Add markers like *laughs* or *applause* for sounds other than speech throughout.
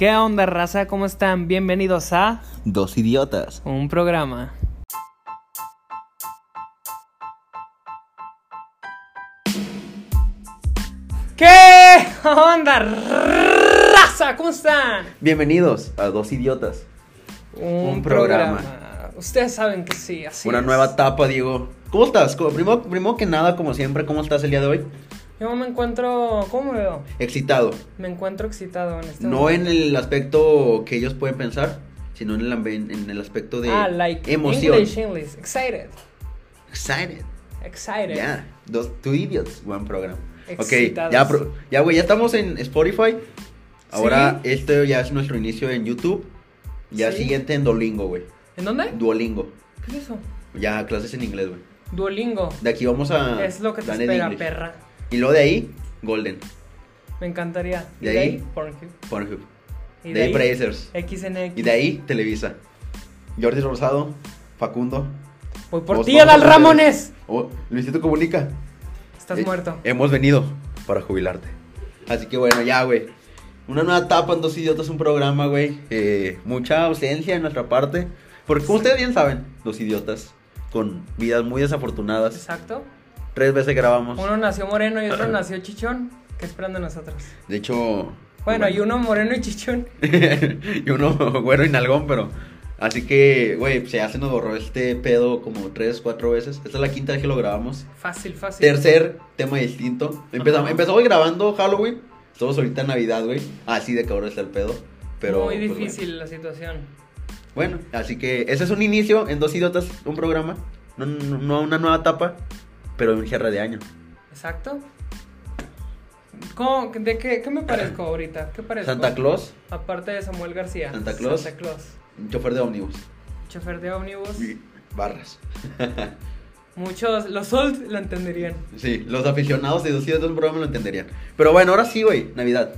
¿Qué onda, raza? ¿Cómo están? Bienvenidos a Dos idiotas. un programa. ¿Qué onda, raza? ¿Cómo están? Bienvenidos a Dos idiotas. Un programa. Ustedes saben que sí, así Una es. nueva etapa, Diego. ¿Cómo estás? Primero, primero que nada, como siempre, ¿cómo estás el día de hoy? Yo me encuentro... ¿Cómo me veo? Excitado. Me encuentro excitado en este No en el aspecto que ellos pueden pensar, sino en el, en el aspecto de Ah, like emoción. English, English. Excited. Excited. Excited. Ya. Dos, two idiots, buen programa. Ok, Excitados. ya, pro- ya, güey, ya estamos en Spotify. Ahora, Sí. este ya es nuestro inicio en YouTube. Ya Sí. siguiente en Duolingo, güey. ¿En dónde? Duolingo. ¿Qué es eso? Ya clases en inglés, güey. Duolingo. De aquí vamos a. es lo que te espera, perra. Y luego de ahí, Golden. Me encantaría. ¿Y ¿De de ahí? ahí? Pornhub. Pornhub. ¿Y de ahí, Brazers. XNX. Y de ahí, Televisa. Jordi Rosado, Facundo. Voy por ti, Adal Ramones. Oh, Luisito Comunica. Estás Eh, muerto. Hemos venido para jubilarte. Así que bueno, ya, güey. Una nueva etapa en Dos Idiotas, un programa, güey. Eh, mucha ausencia de nuestra parte. Porque como ustedes bien saben, Dos Idiotas, con vidas muy desafortunadas. Exacto. Tres veces grabamos. Uno nació moreno y otro nació chichón. ¿Qué esperan de nosotros? De hecho... Bueno, y uno moreno y chichón. *laughs* y uno *laughs* güero y nalgón, pero. Así que, güey, se nos borró este pedo como tres, cuatro veces. Esta es la quinta vez que lo grabamos. Fácil, fácil. Tercer tema distinto. Empezamos, empezamos grabando Halloween. Estamos ahorita en Navidad, güey. Así de cabrón está el pedo. Pero, Muy pues, difícil la situación. bueno. Bueno, así que ese es un inicio en Dos Idiotas, un programa. No, no, no una nueva etapa, pero un cierre de año. Exacto. ¿Cómo? ¿De qué, qué me parezco ahorita? ¿Qué parezco? Santa Claus, Aparte de Samuel García. Santa Claus. Santa Claus. chofer de ómnibus. Chofer de ómnibus. Barras. *laughs* Muchos, los old lo entenderían. Sí, los aficionados de Dos Idiotas, un programa lo entenderían. Pero bueno, ahora sí, güey, Navidad.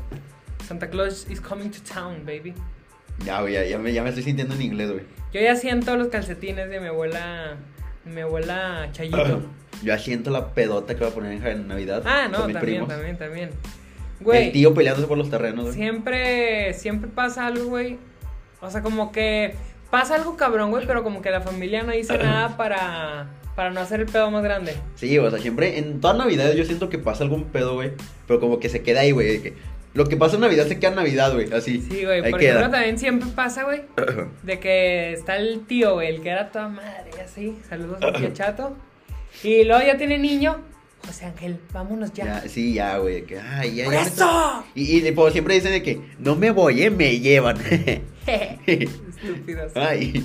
Santa Claus is coming to town, baby. Ya, güey, ya, ya me, ya me estoy sintiendo en inglés, güey. Yo ya siento los calcetines de mi abuela, de mi abuela Chayito. *laughs* Yo ya siento la pedota que va a poner en Navidad. Ah, no, también, primos. también, también. El Güey, tío peleándose por los terrenos, güey. siempre, siempre pasa algo, güey. O sea, como que pasa algo cabrón, güey, pero como que la familia no dice *clears throat* nada para, para no hacer el pedo más grande. Sí, o sea, siempre, en todas Navidades yo siento que pasa algún pedo, güey. Pero como que se queda ahí, güey. que Lo que pasa en Navidad se queda en Navidad, güey. Así. Sí, güey, por queda. ejemplo, también siempre pasa, güey, *clears throat* de que está el tío, güey, el que era toda madre, así. Saludos *clears throat* chato. Y luego ya tiene niño. José Ángel, vámonos ya. Ya, sí, ya, güey. Que, ay, ya, ¡Por ya eso! Y, y pues, siempre dicen de que no me voy, eh, me llevan. Estúpidos. *laughs* Ay,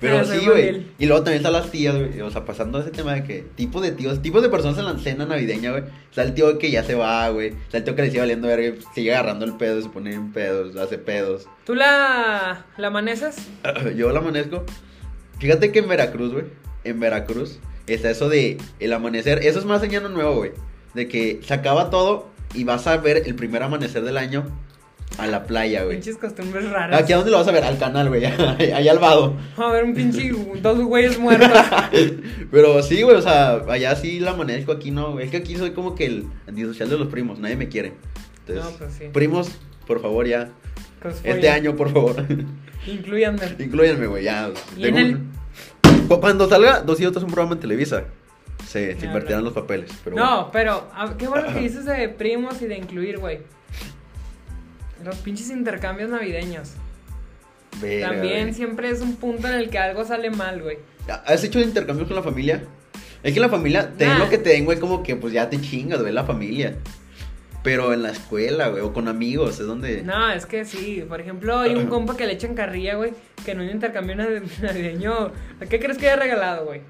pero soy sí, güey. Y luego también están las tías, güey. O sea, pasando ese tema de que tipos de tíos, tipos de personas en la cena navideña, güey. Está el tío que ya se va, güey. Está el tío que le sigue valiendo verga, y sigue agarrando el pedo, se pone en pedos, hace pedos. ¿Tú la, la amaneces? *laughs* Yo la amanezco. Fíjate que en Veracruz, güey. En Veracruz está eso de el amanecer. Eso es más en Año Nuevo, güey. De que se acaba todo y vas a ver el primer amanecer del año a la playa, güey. Pinches costumbres raras. ¿Aquí a dónde lo vas a ver? Al canal, güey. *laughs* Allá al vado. A ver, un pinche, dos güeyes muertos. *laughs* Pero sí, güey, o sea, allá sí la amanezco, aquí no. Es que aquí soy como que el antisocial de los primos, nadie me quiere. Entonces, No, pues sí. primos, por favor, ya. Cosfollen. Este año, por favor. Incluyanme. *laughs* Incluyanme, güey, ya. Y Tengo en el- un- Cu- Cuando salga Dos Otros un programa en Televisa, se, invertirán los papeles. Pero No, pero ah, qué bueno que *clears throat* dices de primos y de incluir, güey. Los pinches intercambios navideños. Verga, También güey. siempre es un punto en el que algo sale mal, güey. ¿Has hecho intercambios con la familia? Es que en la familia, te den Nah. lo que te den, güey, como que pues ya te chingas, güey, la familia. Pero en la escuela, güey, o con amigos, es donde... No, es que sí. Por ejemplo, hay un compa que le echan carrilla, güey. Que en un intercambio nav- *laughs* navideño. ¿Qué crees que haya regalado, güey?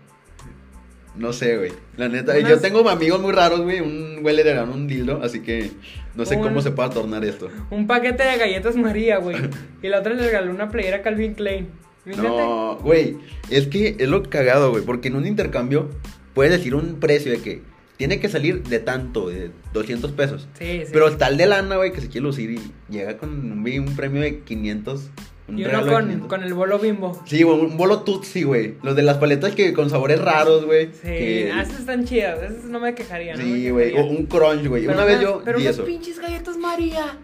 No sé, güey. La neta, Unas- yo tengo amigos muy raros, güey. Un güey le regaló un dildo, así que no sé Un- cómo se puede tornar esto. Un paquete de galletas María, güey. Y la otra le regaló una playera Calvin Klein. Fíjate. No, güey. Es que es lo cagado, güey. Porque en un intercambio puedes decir un precio de que tiene que salir de tanto, de 200 pesos. Sí, sí. Pero el de lana, güey, que se quiere lucir y llega con un, un premio de 500. Un y uno con, 500. con el bolo bimbo. Sí, güey, un bolo Tutsi, güey. Los de las paletas que con sabores raros, güey. Sí, que- ah, esas están chidas. Esas no me quejaría, ¿no? Sí, güey. O un crunch, güey. Una vez yo Pero unas pinches galletas María.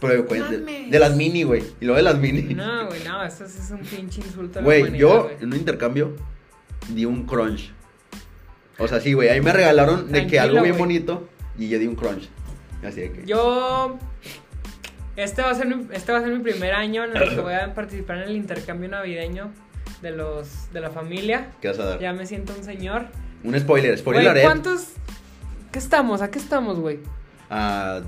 Pero, güey, de, las mini, güey. Y luego de las mini. No, güey, no, eso es un pinche insulto Güey, yo en un intercambio di un crunch. O sea, sí, güey. Ahí me regalaron de que algo bien bonito y yo di un crunch. Así de que. Yo. Este va, a ser mi, este va a ser mi primer año en el que voy a participar en el intercambio navideño de los de la familia. ¿Qué vas a dar? Ya me siento un señor. Un spoiler, spoiler alert. ¿cuántos? ¿Qué estamos? ¿A qué estamos, güey? A,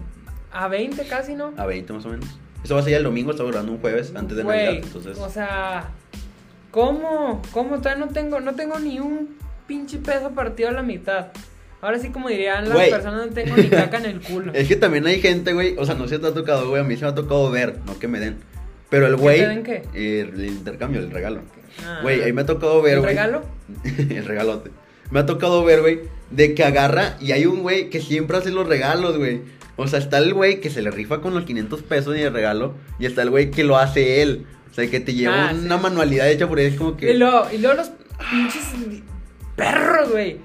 A 20 casi, ¿no? a 20 más o menos. Eso va a ser el domingo, está grabando un jueves antes de Güey, Navidad. Entonces. O sea, ¿cómo? ¿Cómo? Todavía no tengo, no tengo ni un pinche peso partido a la mitad. Ahora sí, como dirían las Güey. personas, no tengo ni *laughs* caca en el culo. Es que también hay gente, güey. O sea, no sé si te ha tocado, güey. A mí se me ha tocado ver, no que me den. Pero el ¿Que güey. te den qué? eh, el intercambio, el regalo. Ah. Güey, ahí me ha tocado ver, ¿El güey. regalo? *laughs* el regalote. Me ha tocado ver, güey, de que agarra y hay un güey que siempre hace los regalos, güey. O sea, está el güey que se le rifa con los 500 pesos y el regalo. Y está el güey que lo hace él. O sea, que te lleva Ah, una sí. manualidad hecha por él. Es como que. Y luego, y luego los pinches perros, güey.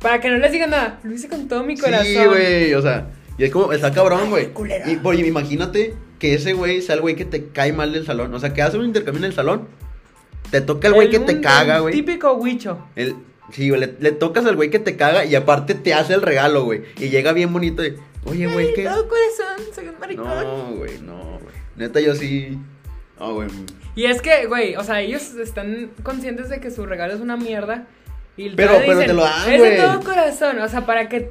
Para que no les digan nada, lo hice con todo mi corazón. Sí, güey. O sea, y es como, está cabrón, güey. Y oye, imagínate que ese güey sea el güey que te cae mal del salón. O sea, que hace un intercambio en el salón. Te toca el güey que te caga, güey. Típico huicho. El, sí, güey, le, le tocas al güey que te caga y aparte te hace el regalo, güey. Y llega bien bonito de, oye, güey, ¿qué? todo corazón, soy un maricón. No, güey, no, güey. Neta, yo sí. No, güey. Y es que, güey, o sea, ellos están conscientes de que su regalo es una mierda. Y Pero- pero te lo dan, Es güey". de todo corazón, o sea, para que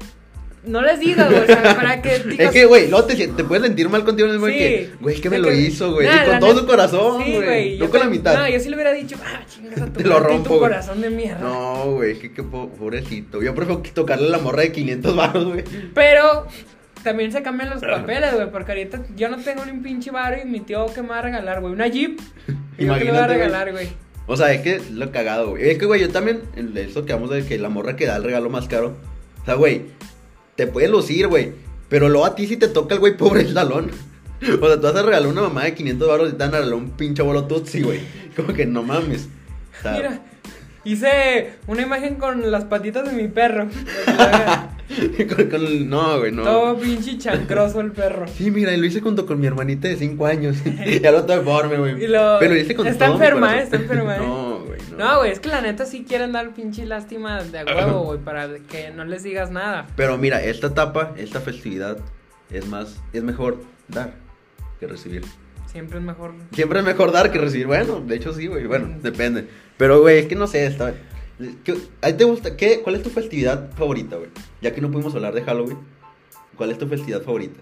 no les digas, güey, o sea, para que *laughs* digas. Es que, güey, no te, te puedes sentir mal contigo mismo Sí. que, güey, que me lo hizo, güey. Nah, Y con todo su corazón, Sí, güey. yo No con la te- mitad. No, yo sí le hubiera dicho, ah, chingas a *laughs* tu Te lo rompo, tu corazón de mierda. No, güey, que, que po- pobrecito. Yo prefiero tocarle la morra de 500 baros, güey. Pero también se cambian los papeles, güey, porque ahorita yo no tengo ni un pinche varo y mi tío que me va a regalar, güey, una Jeep. *laughs* ¿Y yo que le voy a regalar, güey? O sea, es que es lo cagado, güey. Es que, güey, yo también, eso que vamos de que la morra que da el regalo más caro. O sea, güey, te puede lucir, güey. Pero luego a ti sí te toca el güey pobre del salón. *laughs* O sea, tú vas a regalar una mamá de 500 baros y te van a regalar un pinche bolo tutsi, güey. *laughs* Como que no mames. O sea, Mira, hice una imagen con las patitas de mi perro. *laughs* *laughs* con- con- no, güey, no. Todo pinche chancroso el perro. Sí, mira, y lo hice junto con mi hermanita de 5 años. *laughs* ya lo deforme, güey. Lo- Pero lo hice con está todo enferma, está enferma, *laughs* eh. No, güey, no. No, güey, es que la neta sí quieren dar pinche lástima de huevo, güey, para que no les digas nada. Pero mira, esta etapa, esta festividad, es más, es mejor dar que recibir. Siempre es mejor. Siempre es mejor dar que recibir. Bueno, de hecho sí, güey. Bueno, depende. Pero, güey, es que no sé, está. ¿Qué- ¿A ti te gusta? ¿qué, ¿Cuál es tu festividad favorita, güey? Ya que no pudimos hablar de Halloween, ¿cuál es tu festividad favorita?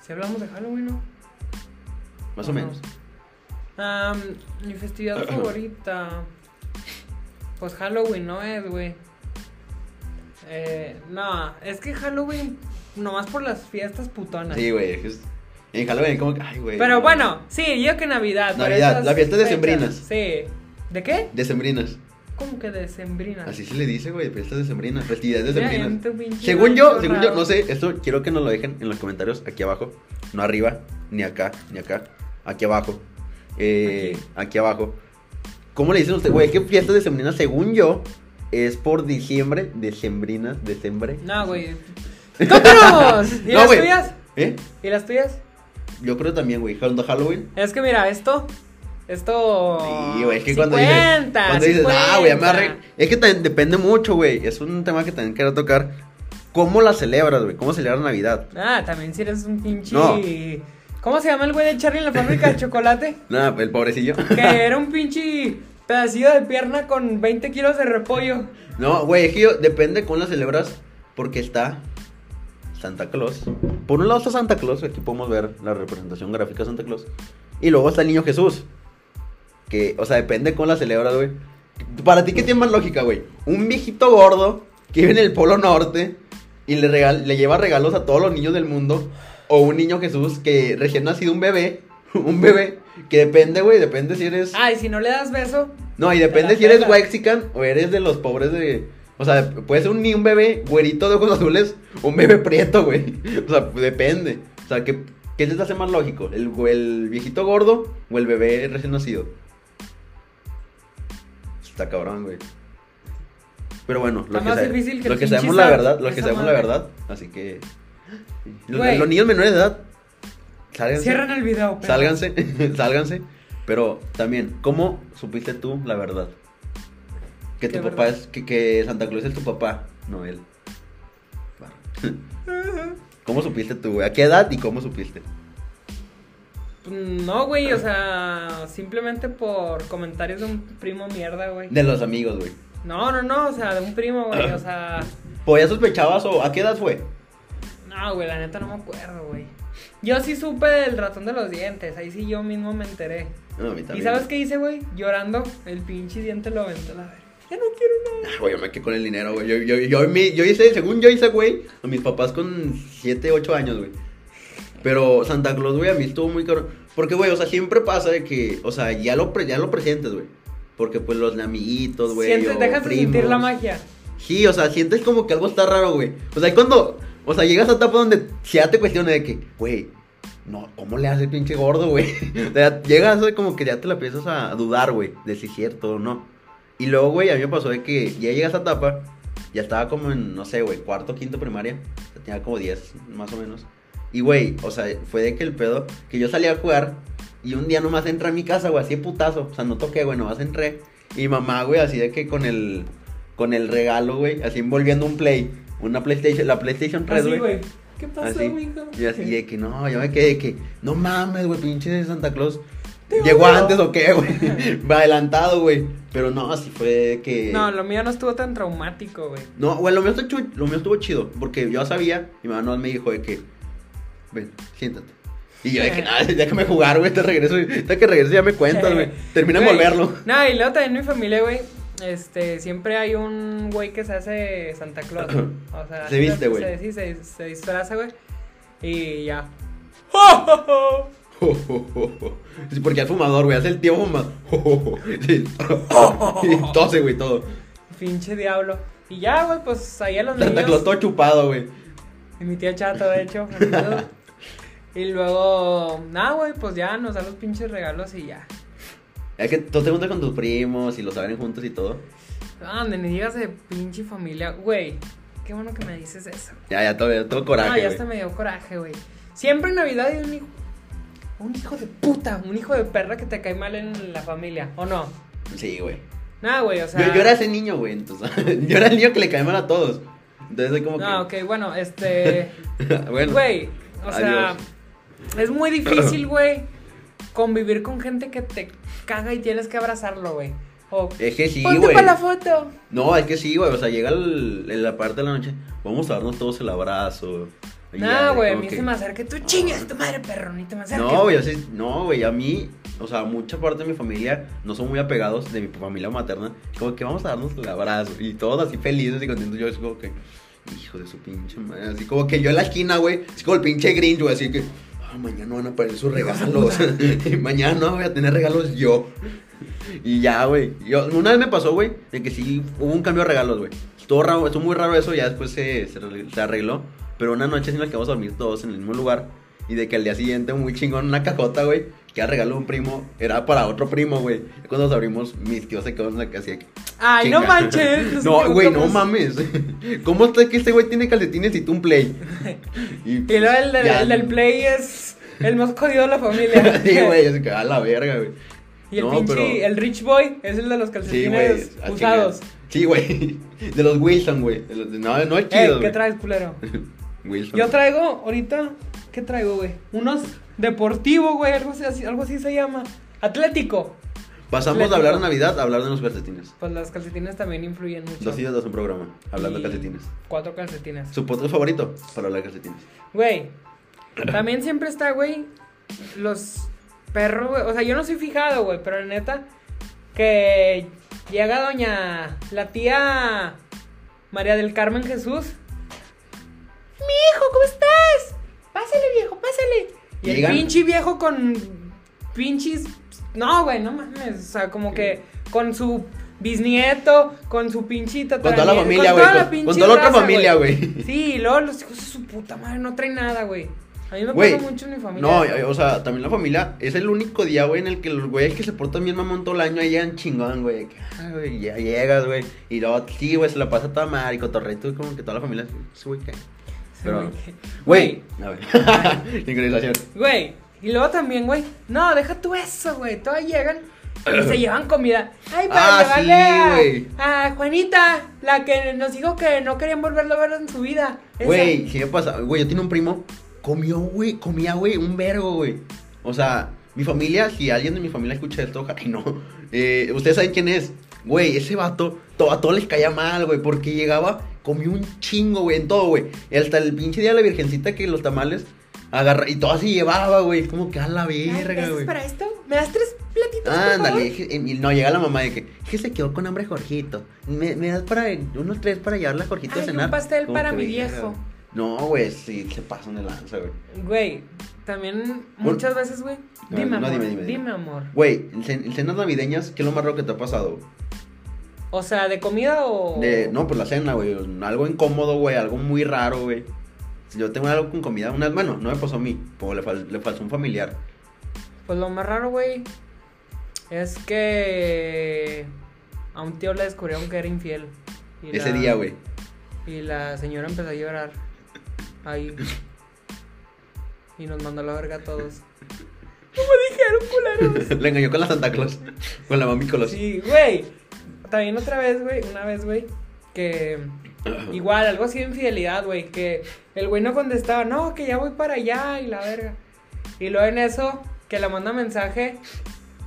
Si hablamos de Halloween, ¿no? Más o menos. Am, mi festividad *clears throat* favorita. Pues Halloween no es, güey. Eh, no, es que Halloween, nomás por las fiestas putonas. Sí, güey. En Halloween, como que, ay, güey. Pero no. bueno, sí, yo que Navidad. Navidad, esas la fiesta de fechas, sembrinas. Sí. ¿De qué? Decembrinas. ¿Cómo que de sembrinas? Así se le dice, güey. Fiestas decembrinas. Festividades decembrinas. Según yo, según yo, no sé, esto quiero que nos lo dejen en los comentarios aquí abajo. No arriba, ni acá, ni acá. Aquí abajo. Eh, aquí. abajo. ¿Cómo le dicen ustedes, güey? ¿Qué fiestas decembrinas? Según yo, es por diciembre, decembrinas, decembre. No, güey. ¡Continuamos! ¿Y *laughs* No, las tuyas? ¿Eh? ¿Y las tuyas? Yo creo también, güey. Halloween. Es que mira, esto. Esto. Sí, güey, es que cuando dices, cuando dices, ah, güey, me arre... Es que también depende mucho, güey. Es un tema que también quiero tocar. ¿Cómo la celebras, güey? ¿Cómo celebras Navidad? Ah, también si eres un pinche. No. ¿Cómo se llama el güey de Charlie en la fábrica de *laughs* chocolate? Nada, el pobrecillo. Que *laughs* era un pinche pedacillo de pierna con 20 kilos de repollo. No, güey, es que yo, depende cómo la celebras, porque está Santa Claus. Por un lado está Santa Claus, aquí podemos ver la representación gráfica de Santa Claus. Y luego está el niño Jesús. Que, o sea, depende cómo la celebras, güey. Para ti, ¿qué tiene más lógica, güey? Un viejito gordo que vive en el Polo Norte y le, regal- le lleva regalos a todos los niños del mundo. O un niño Jesús que recién nacido, un bebé. *laughs* Un bebé que depende, güey, depende si eres... Ay, si no le das beso. No, y Te depende si eres. Wexican o eres de los pobres de. O sea, puede ser un, ni un bebé güerito de ojos azules o un bebé prieto, güey. *laughs* O sea, depende. O sea, ¿qué, qué les hace más lógico? ¿El, el viejito gordo o el bebé recién nacido? Está cabrón, güey. Pero bueno, lo que, sabe- que lo que sabemos la verdad, lo que sabemos la verdad. Así que. Los, los niños menores de edad, sálganse. Cierran el video. pero- Sálganse, *laughs* sálganse. Pero también, ¿cómo supiste tú la verdad? Que tu ¿Qué papá es, que, que Santa Claus es tu papá, no él. ¿Cómo supiste tú, güey? ¿A qué edad y cómo supiste? No, güey, o sea, simplemente por comentarios de un primo mierda, güey. De los amigos, güey. No, no, no, o sea, de un primo, güey, o sea... ¿Pues ya sospechabas o a qué edad fue? No, güey, la neta no me acuerdo, güey. Yo sí supe del ratón de los dientes, ahí sí yo mismo me enteré. No, a mí ¿Y sabes qué hice, güey? Llorando, el pinche diente lo aventó la verga. Ya no quiero nada. Ah, Güey, yo me quedé con el dinero, güey. Yo, yo, yo, yo hice, según yo hice, güey, a mis papás con 7, 8 años, güey. Pero Santa Claus, güey, a mí estuvo muy caro. Porque, güey, o sea, siempre pasa de que, o sea, ya lo, pre- ya lo presentes, güey. Porque, pues, los amiguitos, güey. Sientes, dejas de sentir primos. la magia. Sí, o sea, sientes como que algo está raro, güey. O sea, cuando, o sea, llegas a etapa donde ya te cuestionas de que, güey, no, ¿cómo le hace el pinche gordo, güey? *laughs* O sea, llegas como que ya te la empiezas a dudar, güey, de si es cierto o no. Y luego, güey, a mí me pasó de que ya llegas a etapa, ya estaba como en, no sé, güey, cuarto, quinto primaria. Tenía como 10, más o menos. Y, güey, o sea, fue de que el pedo, que yo salí a jugar y un día nomás entré a mi casa, güey, así de putazo. O sea, no toqué, güey, nomás entré. Y mi mamá, güey, así de que con el, con el regalo, güey, así envolviendo un play, una PlayStation, la PlayStation 3, Así, güey. ¿Qué pasó, Así. mijo? Y así de que no, yo me quedé de que, no mames, güey, pinche de Santa Claus. ¿Llegó odio. antes o qué, güey? *laughs* Va adelantado, güey. Pero no, así fue de que. No, lo mío no estuvo tan traumático, güey. No, güey, lo mío, estuvo lo mío estuvo chido. Porque yo sabía, y mi mamá no me dijo de que, ven, siéntate. Y yo de que nada, déjame jugar, güey, te regreso. Ahorita que regreso ya me cuentas, güey. Termina de Güey, envolverlo. No, y luego también mi familia, güey. Este, siempre hay un güey que se hace Santa Claus. O sea, Se viste, güey. Se, sí, se, se disfraza, güey. Y ya. *laughs* Sí, porque es fumador, güey, hace el tío fumador. *laughs* Sí. Y tose, güey, todo. Pinche diablo. Y ya, güey, pues ahí a los Santa niños. Claus todo chupado, güey. Y mi tía Chato, de hecho. *laughs* y luego, nada, güey, pues ya nos da los pinches regalos y ya. Es que tú te juntas con tus primos y los saben juntos y todo. Ande, ni digas de pinche familia. Güey, qué bueno que me dices eso. Ya, ya, todo, todo coraje. no, ya güey. hasta me dio coraje, güey. Siempre en Navidad hay un hijo. Un hijo de puta, un hijo de perra que te cae mal en la familia, ¿o no? Sí, güey. Nada, güey, o sea. Yo, yo era ese niño, güey. Entonces, *laughs* yo era el niño que le caía mal a todos. Entonces, soy como No, que. ok, bueno, este. *laughs* bueno. Güey, o sea. Es muy difícil, *clears throat* güey, convivir con gente que te caga y tienes que abrazarlo, güey. O, Es que sí, güey. para la foto. No, es que sí, güey. O sea, llega el- la parte de la noche. Vamos a darnos todos el abrazo. Nah, güey, a mí que- se me acerca. Tú chingas tu madre, perro, ni te me acerques. No, güey, así, no, güey, a mí, o sea, mucha parte de mi familia no son muy apegados de mi familia materna. Como que vamos a darnos el abrazo y todos así felices y contentos. Yo, así como que, hijo de su pinche madre. Así como que yo en la esquina, güey, así como el pinche Grinch, güey, así que, ah, mañana van a aparecer sus regalos. *laughs* mañana voy a tener regalos yo. Y ya, güey. Una vez me pasó, güey, de que sí hubo un cambio de regalos, güey. Estuvo raro, estuvo muy raro eso, ya después se, se, arregló. Pero una noche la que vamos a dormir todos en el mismo lugar. Y de que al día siguiente, muy chingón, una cajota, güey, que era regalo de un primo, era para otro primo, güey. Cuando nos abrimos, mis tíos se quedaron en la casa que, Ay, no manches. *laughs* No, güey, no mames. *laughs* ¿Cómo está que este güey tiene calcetines y tú un play? *laughs* Y, Y luego el, del- Ya. el del play es el más jodido de la familia. sí, güey, se queda a la verga, güey. Y el No, pinche, pero- el rich boy es el de los calcetines usados. Sí, güey. De los Wilson, güey. No, no es chido, ¿qué traes, culero? Wilson. Yo traigo ahorita, ¿qué traigo, güey? Unos deportivo, güey, algo así, algo así se llama. Atlético. Pasamos de hablar de Navidad a hablar de los calcetines. Pues las calcetines también influyen mucho. Dos días, dos un programa, hablando de calcetines. Cuatro calcetines. Su podcast favorito para hablar de calcetines. Güey, también siempre está, güey, los perros, güey. O sea, yo no soy fijado, güey, pero la neta, que llega doña, la tía María del Carmen Jesús. Mi hijo, ¿cómo estás? Pásale, viejo, pásale. Y Llegan- el pinche viejo con pinches... No, güey, no mames. O sea, como que con su bisnieto, con su pinchita. Con toda la familia, güey. Con, con toda la otra familia, güey. Sí, y luego los hijos de su puta madre no traen nada, güey. A mí me Güey, pasa mucho en mi familia. No, eh, o sea, también la familia es el único día, güey, en el que los güeyes que se portan bien mamón todo el año ahí llegan chingón, güey. ah, ya llegas, güey. Y luego, sí, güey, se la pasa toda madre y cotorreto, como que toda la familia, sí, güey. Pero, Güey. Sincronización. *laughs* Y luego también, güey. No, deja tú eso, güey. Todas llegan y se llevan comida. Ay, para Ah, llevarle sí, a- güey. a, Juanita, la que nos dijo que no querían volverlo a ver en su vida. Güey, me pasa. Güey, yo tenía un primo. Comió, güey. Comía, güey, un vergo, güey. O sea, mi familia, si alguien de mi familia escucha esto, ojalá y no. eh, Ustedes saben quién es. Güey, ese vato, to- a todos les caía mal, güey. Porque llegaba, comió un chingo, güey, en todo, güey. Y Hasta el pinche día de la virgencita que los tamales agarra. Y todo así llevaba, güey. Como que a la verga, ¿eso es güey. para esto? ¿Me das tres platitos? por favor? Ándale, no, llega la mamá de que, que se quedó con hambre Jorgito. ¿Me, me das para unos tres para llevarle a Jorgito a Ay, un cenar? pastel Como para mi viejo. No, güey, sí, se pasan de lanza, güey. Güey, también muchas veces, güey. No, Dime, no, amor. dime, Dime, dime, dime. amor. Güey, en cenas navideñas, ¿qué es lo más raro que te ha pasado? O sea, ¿de comida o.? De, no, pues la cena, güey. Algo incómodo, güey. Algo muy raro, güey. Si Yo tengo algo con comida. Una, bueno, no me pasó a mí. Como le, fal- le faltó un familiar. Pues lo más raro, güey, es que a un tío le descubrieron que era infiel. Y Ese la- día, güey. Y la señora empezó a llorar. Ahí. Y nos mandó la verga a todos. ¿Cómo dijeron, culeros? le engañó con la Santa Claus. Con la mami Colos. Sí, güey. También otra vez, güey, una vez, güey, que igual, algo así de infidelidad, güey, que el güey no contestaba, no, que ya voy para allá y la verga. Y luego en eso, que le manda mensaje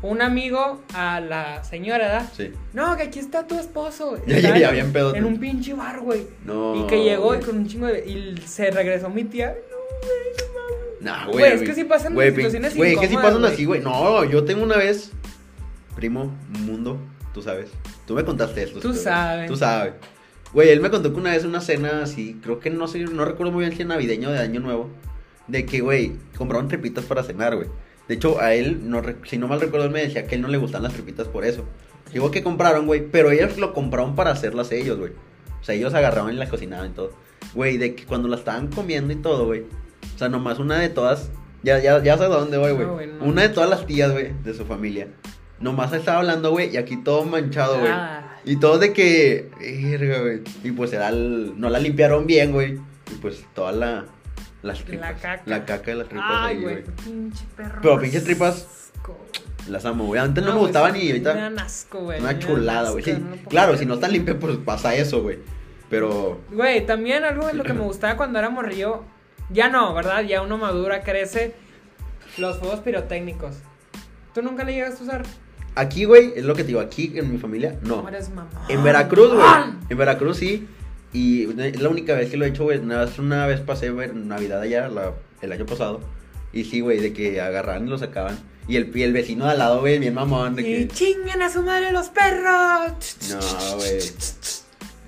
un amigo a la señora, ¿verdad? Sí. No, que aquí está tu esposo. *laughs* Ya, ya, ya, en- bien pedote. En un pinche bar, güey. No. y que llegó y con un chingo de... Y se regresó mi tía. No, güey, no Güey, es que sí pasan güey, situaciones Güey, es que incómodas, pasan güey. así, güey. No, yo tengo una vez. Primo, mundo, tú sabes. Tú me contaste esto. Tú sabes. Tú sabes. Güey, él me contó que una vez una cena así, creo que no sé, no recuerdo muy bien si navideño de año nuevo. De que, güey, compraron tripitas para cenar, güey. De hecho, a él, no, si no mal recuerdo, él me decía que a él no le gustan las tripitas por eso. Digo que compraron, güey, pero ellos lo compraron para hacerlas ellos, güey. O sea, ellos agarraban y las cocinaban y todo. Güey, de que cuando la estaban comiendo y todo, güey. O sea, nomás una de todas. Ya, ya, ya sabes a dónde voy, güey. No, güey, no. Una de todas las tías, güey, de su familia. Nomás estaba hablando, güey, y aquí todo manchado, güey. Ah. Y todo de que. Güey. Y pues era el- No la limpiaron bien, güey. Y pues toda la. Las tripas. caca. La caca de las tripas Ay, ahí, güey, pinche perro. Pero pinches tripas- asco. Las amo, güey. Antes no, No, me gustaban y Me ahorita. dan asco, güey. Una chulada, güey. Sí, no claro, si no están limpias, pues pasa eso, güey. Pero. Güey, también algo de lo que me *clears throat* gustaba cuando era morrillo. Ya no, ¿verdad? Ya uno madura, crece. Los fuegos pirotécnicos. ¿Tú nunca le llegaste a usar? Aquí, güey, es lo que te digo. Aquí en mi familia, no. Eres mamá. En Veracruz, güey. En Veracruz sí. Y es la única vez que lo he hecho, güey. Una vez, una vez pasé güey, Navidad allá, la- el año pasado. Y sí, güey, de que agarraban y lo sacaban. Y el, y el vecino de al lado, güey, bien mamón, de Y que. chinguen a su madre los perros. No, güey.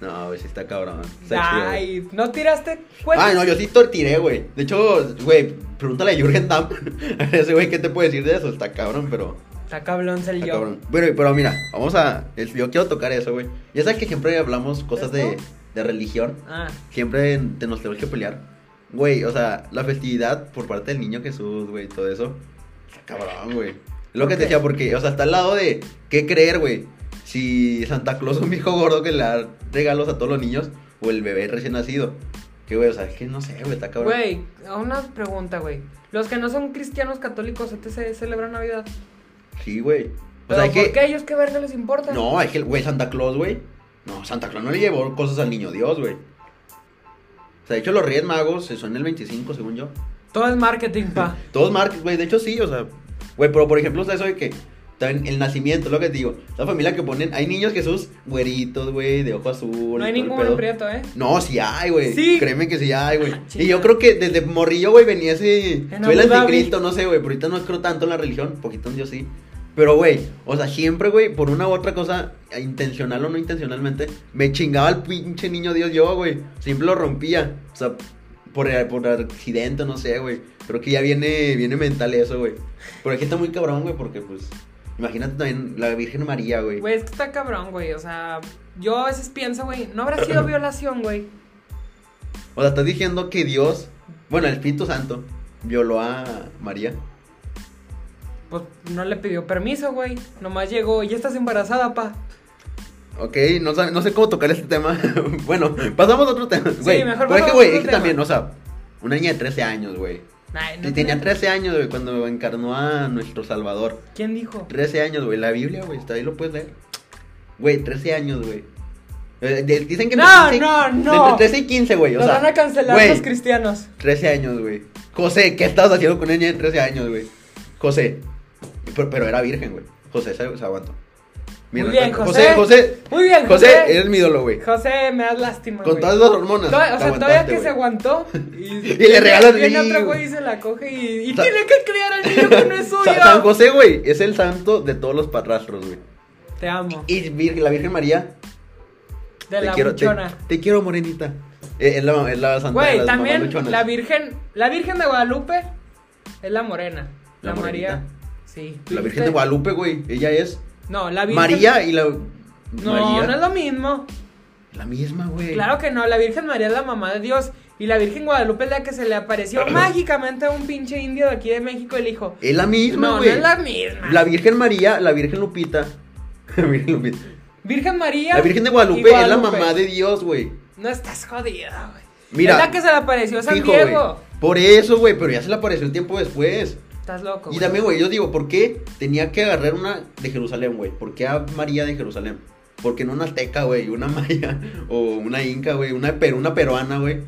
No, güey, sí está cabrón. Está chido, güey. Ay, ¿no tiraste cuentas? Ah, no, yo sí tortiré, güey. De hecho, güey, pregúntale a Jürgen Damm. *laughs* Ese güey, ¿qué te puede decir de eso? Está cabrón, pero. Está cabrón, el Está yo. cabrón. Pero, pero mira, vamos a. Yo quiero tocar eso, güey. Ya sabes que siempre hablamos cosas de, de religión. Ah, Siempre te nos tenemos que pelear. Güey, o sea, la festividad por parte del niño Jesús, güey, todo eso. Está cabrón, güey. Lo que te decía, porque, o sea, está al lado de qué creer, güey. Si Santa Claus es un viejo gordo que le da regalos a todos los niños o el bebé recién nacido. Que, güey, o sea, es que no sé, güey, está cabrón. güey, una pregunta, güey. Los que no son cristianos católicos, ¿se celebran Navidad? Sí, güey. O ¿Pero sea, por que. qué a ellos qué verga les importa? No, es que, güey, Santa Claus, güey. No, Santa Claus no le llevó cosas al niño Dios, güey. O sea, de hecho, los Reyes Magos eh, son el 25, según yo. Todo es marketing, pa. *laughs* Todos marcas, güey, de hecho sí, o sea, güey, pero por ejemplo, o sea, eso de que también el nacimiento, lo que te digo, la familia que ponen, hay niños Jesús güeritos, güey, de ojo azul. No hay ningún prieto, ¿eh? No, sí hay, güey. Sí. Créeme que sí hay, güey. Ah, y yo creo que desde morrillo, güey, venía ese. Soy el anticristo, no sé, güey. Pero ahorita no creo tanto en la religión. Poquito en Dios sí. Pero, güey, o sea, siempre, güey, por una u otra cosa, intencional o no intencionalmente, me chingaba el pinche niño Dios yo, güey. Siempre lo rompía. O sea, por, por accidente, no sé, güey. Creo que ya viene, viene mental eso, güey. Pero aquí está muy cabrón, güey, porque, pues, imagínate también la Virgen María, güey. Güey, es que está cabrón, güey. O sea, yo a veces pienso, güey, no habrá sido *clears throat* violación, güey. O sea, estás diciendo que Dios, bueno, el Espíritu Santo, violó a María. Pues no le pidió permiso, güey. Nomás llegó, ya estás embarazada, pa. Ok, no, no sé cómo tocar este tema. *laughs* bueno, pasamos a otro tema. Güey, mejor pero es que, güey, es que también, o sea, una niña de 13 años, güey. Ay, no tenía tiene- 13 años, güey, cuando encarnó a nuestro Salvador. ¿Quién dijo? 13 años, güey. La Biblia, güey, está ahí, lo puedes leer. Güey, 13 años, güey. Eh, de- Dicen que No, entre 13 y- no, no. Entre 13 y 15, güey. O Nos sea, van a cancelar güey, los cristianos. 13 años, güey. José, ¿qué estabas haciendo con una niña de 13 años, güey? José. Pero, pero era virgen, güey. José se, se aguantó. Muy bien, José. José. José, Muy bien, José, José. eres mi ídolo, güey. José, me das lástima, Con güey. todas las hormonas. O sea, todavía que se aguantó y, *laughs* Y le regalas viene niño. otro güey y se la coge y, y tiene que criar al niño que no es *laughs* suyo. Sa- San José, güey, es el santo de todos los padrastros, güey. Te amo. Y vir- la Virgen María, De te la quiero, te, te quiero, morenita. Eh, es, la, es la santa Güey, también la Virgen, la Virgen de Guadalupe es la morena. La, ¿La María. Sí. La Virgen de Guadalupe, güey, ella es No, la Virgen. María y la... No, María. no es lo mismo. La misma, güey. Claro que no, la Virgen María es la mamá de Dios. Y la Virgen Guadalupe es la que se le apareció mágicamente a un pinche indio de aquí de México y le dijo: Es la misma, No, no güey. es la misma. La Virgen María, la Virgen Lupita. *laughs* Virgen Lupita. Virgen María. La Virgen de Guadalupe, es la mamá de Dios, güey. No estás jodida, güey. Mira. Es la que se le apareció a San Diego. güey. Por eso, güey, pero ya se le apareció un tiempo después. Estás loco. Y también, güey, yo digo, ¿por qué tenía que agarrar una de Jerusalén, güey? ¿Por qué a María de Jerusalén? Porque no una azteca, güey, una maya *laughs* o una inca, güey, una, peru, una peruana, güey.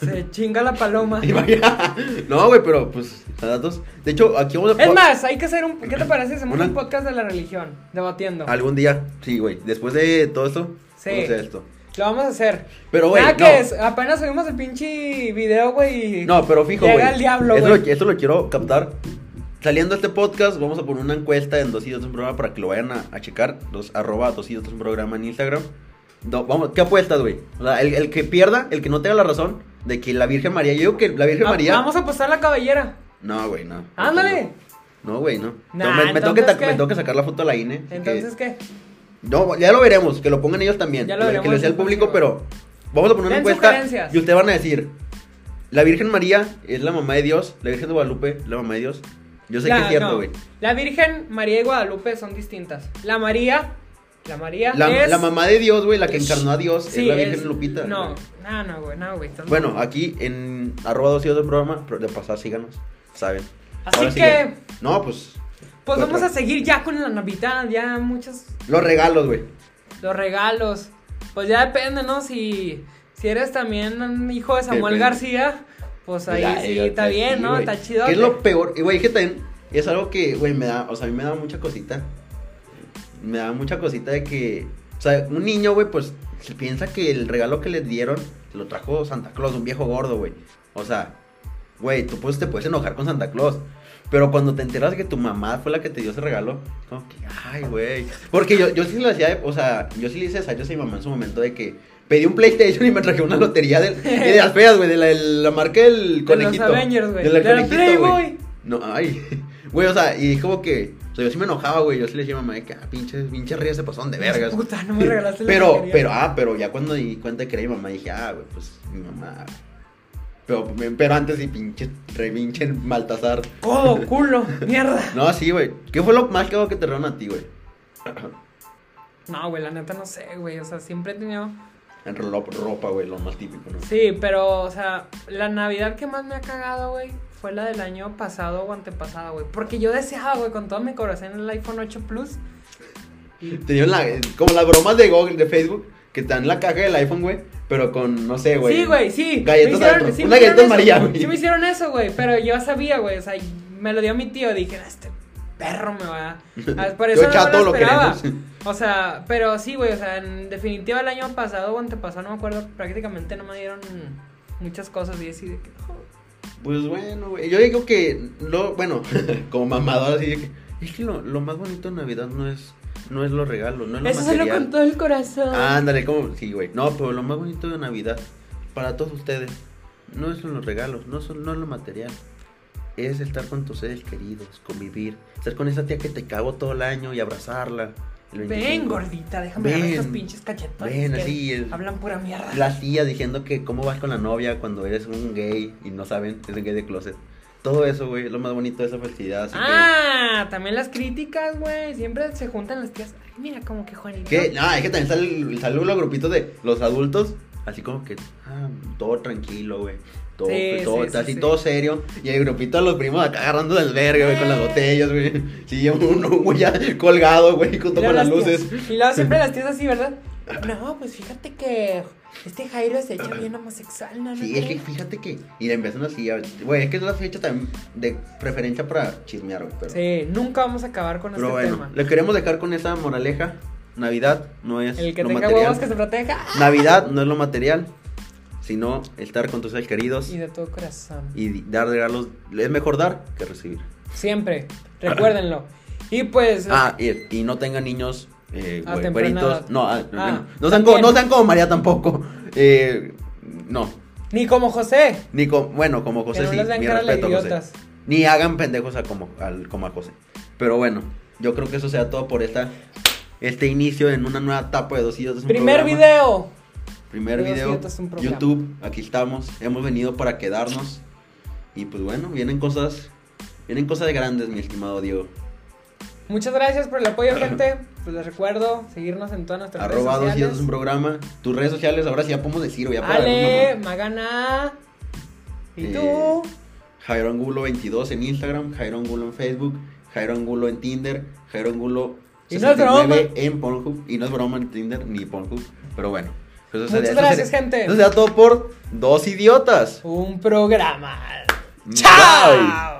Se chinga la paloma. *laughs* No, güey, pero pues, datos. De hecho, aquí vamos a Es más, hay que hacer un. ¿Qué te *clears throat* parece? Hacemos Una- un podcast de la religión, debatiendo. Algún día, sí, güey. Después de todo esto, Sí. vamos a hacer esto. Lo vamos a hacer. Pero, güey, Nada no. que es, apenas subimos el pinche video, güey. No, pero fijo, Llega güey. el diablo, güey. lo, eso lo quiero captar. Saliendo este podcast, vamos a poner una encuesta en Dos y Dos un programa para que lo vayan a, a checar. Dos, arroba Dos y Dos un programa en Instagram. No, vamos, ¿qué apuestas, güey? O sea, el, el que pierda, el que no tenga la razón de que la Virgen María, yo digo que la Virgen María. Vamos a apostar la cabellera. No, güey, no. Ándale. No, güey, no. Nah, No, me, me tengo que, sacar la foto a la INE. que- Entonces, ¿qué? No, ya lo veremos, que lo pongan ellos también. Ya lo veremos Que les sea el público, pero vamos a poner una encuesta. Y ustedes van a decir: La Virgen María es la mamá de Dios, la Virgen de Guadalupe es la mamá de Dios. Yo sé La- que es cierto, no. güey. La Virgen María y Guadalupe son distintas. La María. La María. La, es... la mamá de Dios, güey, la que encarnó a Dios, Sí, es la Virgen es- Lupita. No, no, no, güey, no, güey. Bueno, aquí en arroba dos y dos del programa, de pasar síganos, ¿saben? Así Ahora que-. No, pues. Pues vamos a seguir ya con la Navidad, ya muchos. Los regalos, güey. Los regalos. Pues ya depende, ¿no? Si, si eres también un hijo de Samuel Depende. García, pues ahí Ya, sí está sí, bien, ¿no? Está chido. ¿Qué es lo peor? Y, güey, que también es algo que, güey, me da, o sea, a mí me da mucha cosita. Me da mucha cosita de que, o sea, un niño, güey, pues, se piensa que el regalo que les dieron lo trajo Santa Claus, un viejo gordo, güey. O sea, güey, tú pues te puedes enojar con Santa Claus. Pero cuando te enteras que tu mamá fue la que te dio ese regalo, como que, ay, güey. Porque yo, yo sí le hacía, o sea, yo sí le hice ensayos a mi mamá en su momento de que pedí un PlayStation y me traje una lotería de, de las feas, güey, de la, la marca del De los conejito. Avengers, güey. De la De la conejito, Playboy. güey. No, ay. *laughs* Güey, o sea, y como que, o sea, yo sí me enojaba, güey. Yo sí le decía a mamá de que, ah, pinche, pinche rías se pasaron de vergas. Puta, no me regalaste la Pero, pero, ah, pero ya cuando di cuenta que era mi mamá, dije, ah, güey, pues mi mamá. Pero, pero antes sí, pinche, revinche Maltasar. Codo, *laughs* culo, mierda. No, sí, güey. ¿Qué fue lo más caro que te regalaron a ti, güey? No, güey, la neta no sé, güey. O sea, siempre he tenido. En ro- ropa, güey, lo más típico, ¿no? Sí, pero, o sea, la Navidad que más me ha cagado, güey, fue la del año pasado o antepasado, güey. Porque yo deseaba, güey, con todo mi corazón el iPhone 8 Plus. Tenían la, como las bromas de Google, de Facebook, que te dan la caja del iPhone, güey, pero con, no sé, güey. Sí, güey, sí. Galletas hicieron- sí Una galleta amarilla, güey. Sí me hicieron eso, güey, pero yo sabía, güey, o sea, me lo dio mi tío, dije, "Ah, este perro me va a... *laughs* Ah, Por eso Yo, no chato, lo lo esperaba. O sea, pero sí, güey, o sea, en definitiva el año pasado o antepasado, no me acuerdo, prácticamente no me dieron muchas cosas y así de que... oh, Pues bueno, güey. Yo digo que, lo, bueno, *laughs* como mamador, así de que, es que lo, lo más bonito de Navidad no es, no es los regalos, no es lo Eso se lo material. con todo el corazón. Ándale, como, sí, güey. No, pero lo más bonito de Navidad, para todos ustedes, no son los regalos, no, son, no es lo material. Es estar con tus seres queridos, convivir, estar con esa tía que te cago todo el año y abrazarla. Ven, 25. gordita, déjame ver estos pinches cachetones Ven, que así, el- hablan pura mierda. Las tías diciendo que cómo vas con la novia cuando eres un gay y no saben, es un gay de closet. Todo eso, güey, es lo más bonito de esa felicidad. Así Ah, también las críticas, güey. Siempre se juntan las tías. Ay, mira, como que Juanito. que, no, es que también sale, sale los grupitos de los adultos, así como que, ah, todo tranquilo, güey. Todo, Sí, todo, sí, sí, así sí. todo serio. Y el grupito de los primos acá agarrando del verga, güey, con las botellas, güey. Sí, uno, güey, ya colgado, güey, con luego las tías. luces. Y luego siempre *laughs* las tías así, ¿verdad? No, pues fíjate que este Jairo se echa bien homosexual, ¿no? Sí, ¿No es que fíjate que. Y le empiezan así, güey, es que es la fecha también de preferencia para chismear, güey. Pero, Sí, nunca vamos a acabar con pero este bueno, tema. le queremos dejar con esa moraleja. Navidad no es El que lo tenga material. huevos que se proteja. Navidad no es lo material, sino estar con tus seres queridos Y y, de todo corazón. dar regalos. Es mejor dar que recibir. Siempre. Recuérdenlo. Y pues. Ah, y, y no tengan niños, eh, güeritos. No, ah, Ah, no, sean como, no sean como María tampoco. Eh, no, Ni como José. ni como, bueno, como José no sí, mi respeto José. Ni hagan pendejos a como, al, como a José. Pero bueno, yo creo que eso sea todo por esta, este inicio en una nueva etapa de Dos Idiotas. Primer programa. video. Primer de video. YouTube, aquí estamos. Hemos venido para quedarnos. Y pues bueno, vienen cosas, vienen cosas grandes, mi estimado Diego. Muchas gracias por el apoyo, gente. Pues les recuerdo seguirnos en todas nuestras Arroba redes Dos Idiotas sociales. un programa. Tus redes sociales, ahora sí ya podemos decir, o ya Ale, Magana. ¿Y Eh, tú? Jairo Angulo 22 en Instagram, Jairo Angulo en Facebook, Jairo Angulo en Tinder, Jairo Angulo Y no es broma. en Pornhub. Y no es broma en Tinder ni Pornhub. Pero bueno. Eso Muchas gracias, sería- gente. Eso sería todo por dos idiotas. Un programa. ¡Chao!